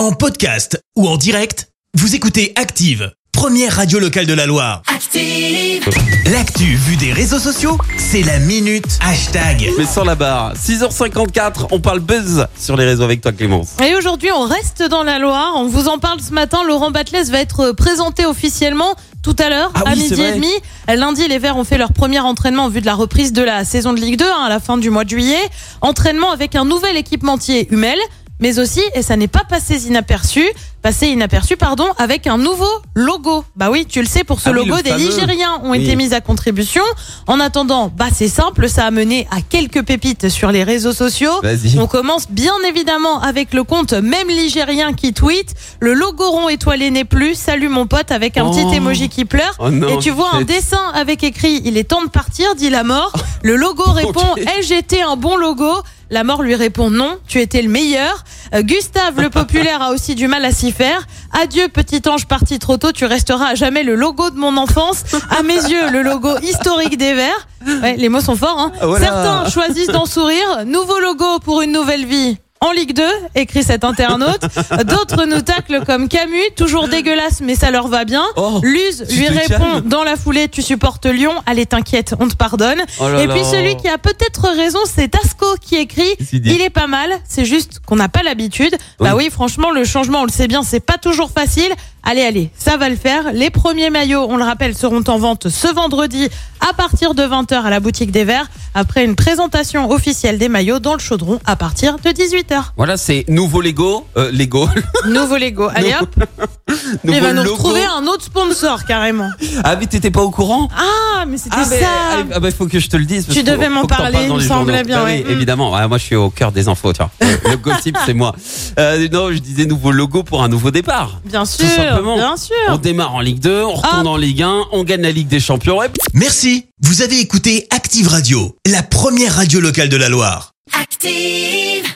En podcast ou en direct, vous écoutez Active, première radio locale de la Loire. Active. L'actu vue des réseaux sociaux, c'est la minute hashtag. Mais sans la barre. 6h54, on parle buzz sur les réseaux avec toi Clémence. Et aujourd'hui, on reste dans la Loire. On vous en parle ce matin. Laurent Batles va être présenté officiellement tout à l'heure, Ah à oui, midi et demi. Lundi, les Verts ont fait leur premier entraînement en vue de la reprise de la saison de Ligue 2 hein, à la fin du mois de juillet. Entraînement avec un nouvel équipementier Hummel, mais aussi, et ça n'est pas passé inaperçu, passé inaperçu, pardon, avec un nouveau logo. Bah oui, tu le sais, pour ce Ah logo, des fameux. Ligériens ont Oui. été mis à contribution. En attendant, bah c'est simple, ça a mené à quelques pépites sur les réseaux sociaux. On commence bien évidemment avec le compte même ligérien qui tweet le logo rond étoilé n'est plus. Salut mon pote avec un Oh. petit emoji qui pleure. Oh non, Et tu vois un dessin avec écrit il est temps de partir, dit la mort. Le logo répond Ok. ai-je été un bon logo La mort lui répond non, tu étais le meilleur. Euh, Gustave le populaire a aussi du mal à s'y faire. Adieu petit ange parti trop tôt, tu resteras à jamais le logo de mon enfance. À mes yeux, le logo historique des Verts. Ouais, les mots sont forts. Hein. Voilà. Certains choisissent d'en sourire. Nouveau logo pour une nouvelle vie. En Ligue 2, écrit cet internaute. D'autres nous taclent comme Camus, toujours dégueulasse, mais ça leur va bien. Oh, Luz lui répond dans la foulée, tu supportes Lyon. Allez, t'inquiète, on te pardonne. Oh là Et puis celui qui a peut-être raison, c'est Tasco qui écrit. Il est pas mal, c'est juste qu'on n'a pas l'habitude. Bah oui, franchement, le changement, on le sait bien, c'est pas toujours facile. Allez, allez, ça va le faire. Les premiers maillots, on le rappelle, seront en vente ce vendredi à partir de 20h à la boutique des Verts, après une présentation officielle des maillots dans le chaudron à partir de 18h. Voilà, c'est nouveau Lego. Euh, Lego. Nouveau Lego. Allez hop, nouveau il va nous retrouver un autre sponsor carrément. Ah, mais t'étais pas au courant? Ah, mais c'était ah, mais, ça. ah, ah, bah, faut que je te le dise. parce Tu devais m'en parler, il me les semblait bien, Bah ouais. oui, évidemment. Ah, moi, je suis au cœur des infos, tu vois. Le gossip, c'est moi. Euh, non, je disais nouveau logo pour un nouveau départ. Bien sûr, simplement. bien sûr. On démarre en Ligue 2, on retourne Ah. en Ligue 1, on gagne la Ligue des Champions. Et Merci, vous avez écouté Active Radio, la première radio locale de la Loire. Active.